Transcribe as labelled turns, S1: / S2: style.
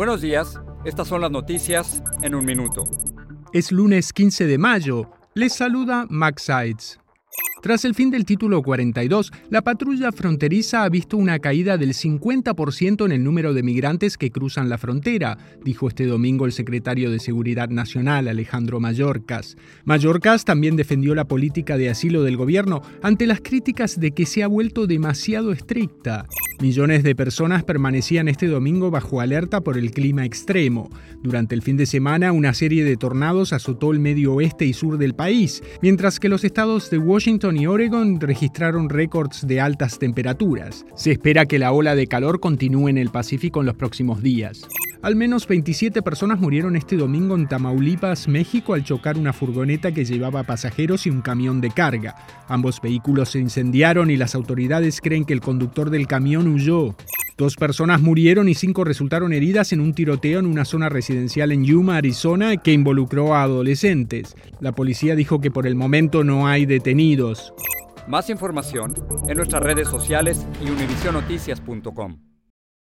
S1: Buenos días, estas son las noticias en un minuto.
S2: Es lunes 15 de mayo. Les saluda Max Sides. Tras el fin del título 42, la patrulla fronteriza ha visto una caída del 50% en el número de migrantes que cruzan la frontera, dijo este domingo el secretario de Seguridad Nacional, Alejandro Mayorkas. Mayorkas también defendió la política de asilo del gobierno ante las críticas de que se ha vuelto demasiado estricta. Millones de personas permanecían este domingo bajo alerta por el clima extremo. Durante el fin de semana, una serie de tornados azotó el medio oeste y sur del país, mientras que los estados de Washington y Oregon registraron récords de altas temperaturas. Se espera que la ola de calor continúe en el Pacífico en los próximos días. Al menos 27 personas murieron este domingo en Tamaulipas, México, al chocar una furgoneta que llevaba pasajeros y un camión de carga. Ambos vehículos se incendiaron y las autoridades creen que el conductor del camión huyó. Dos personas murieron y cinco resultaron heridas en un tiroteo en una zona residencial en Yuma, Arizona, que involucró a adolescentes. La policía dijo que por el momento no hay detenidos.
S1: Más información en nuestras redes sociales y univisionoticias.com.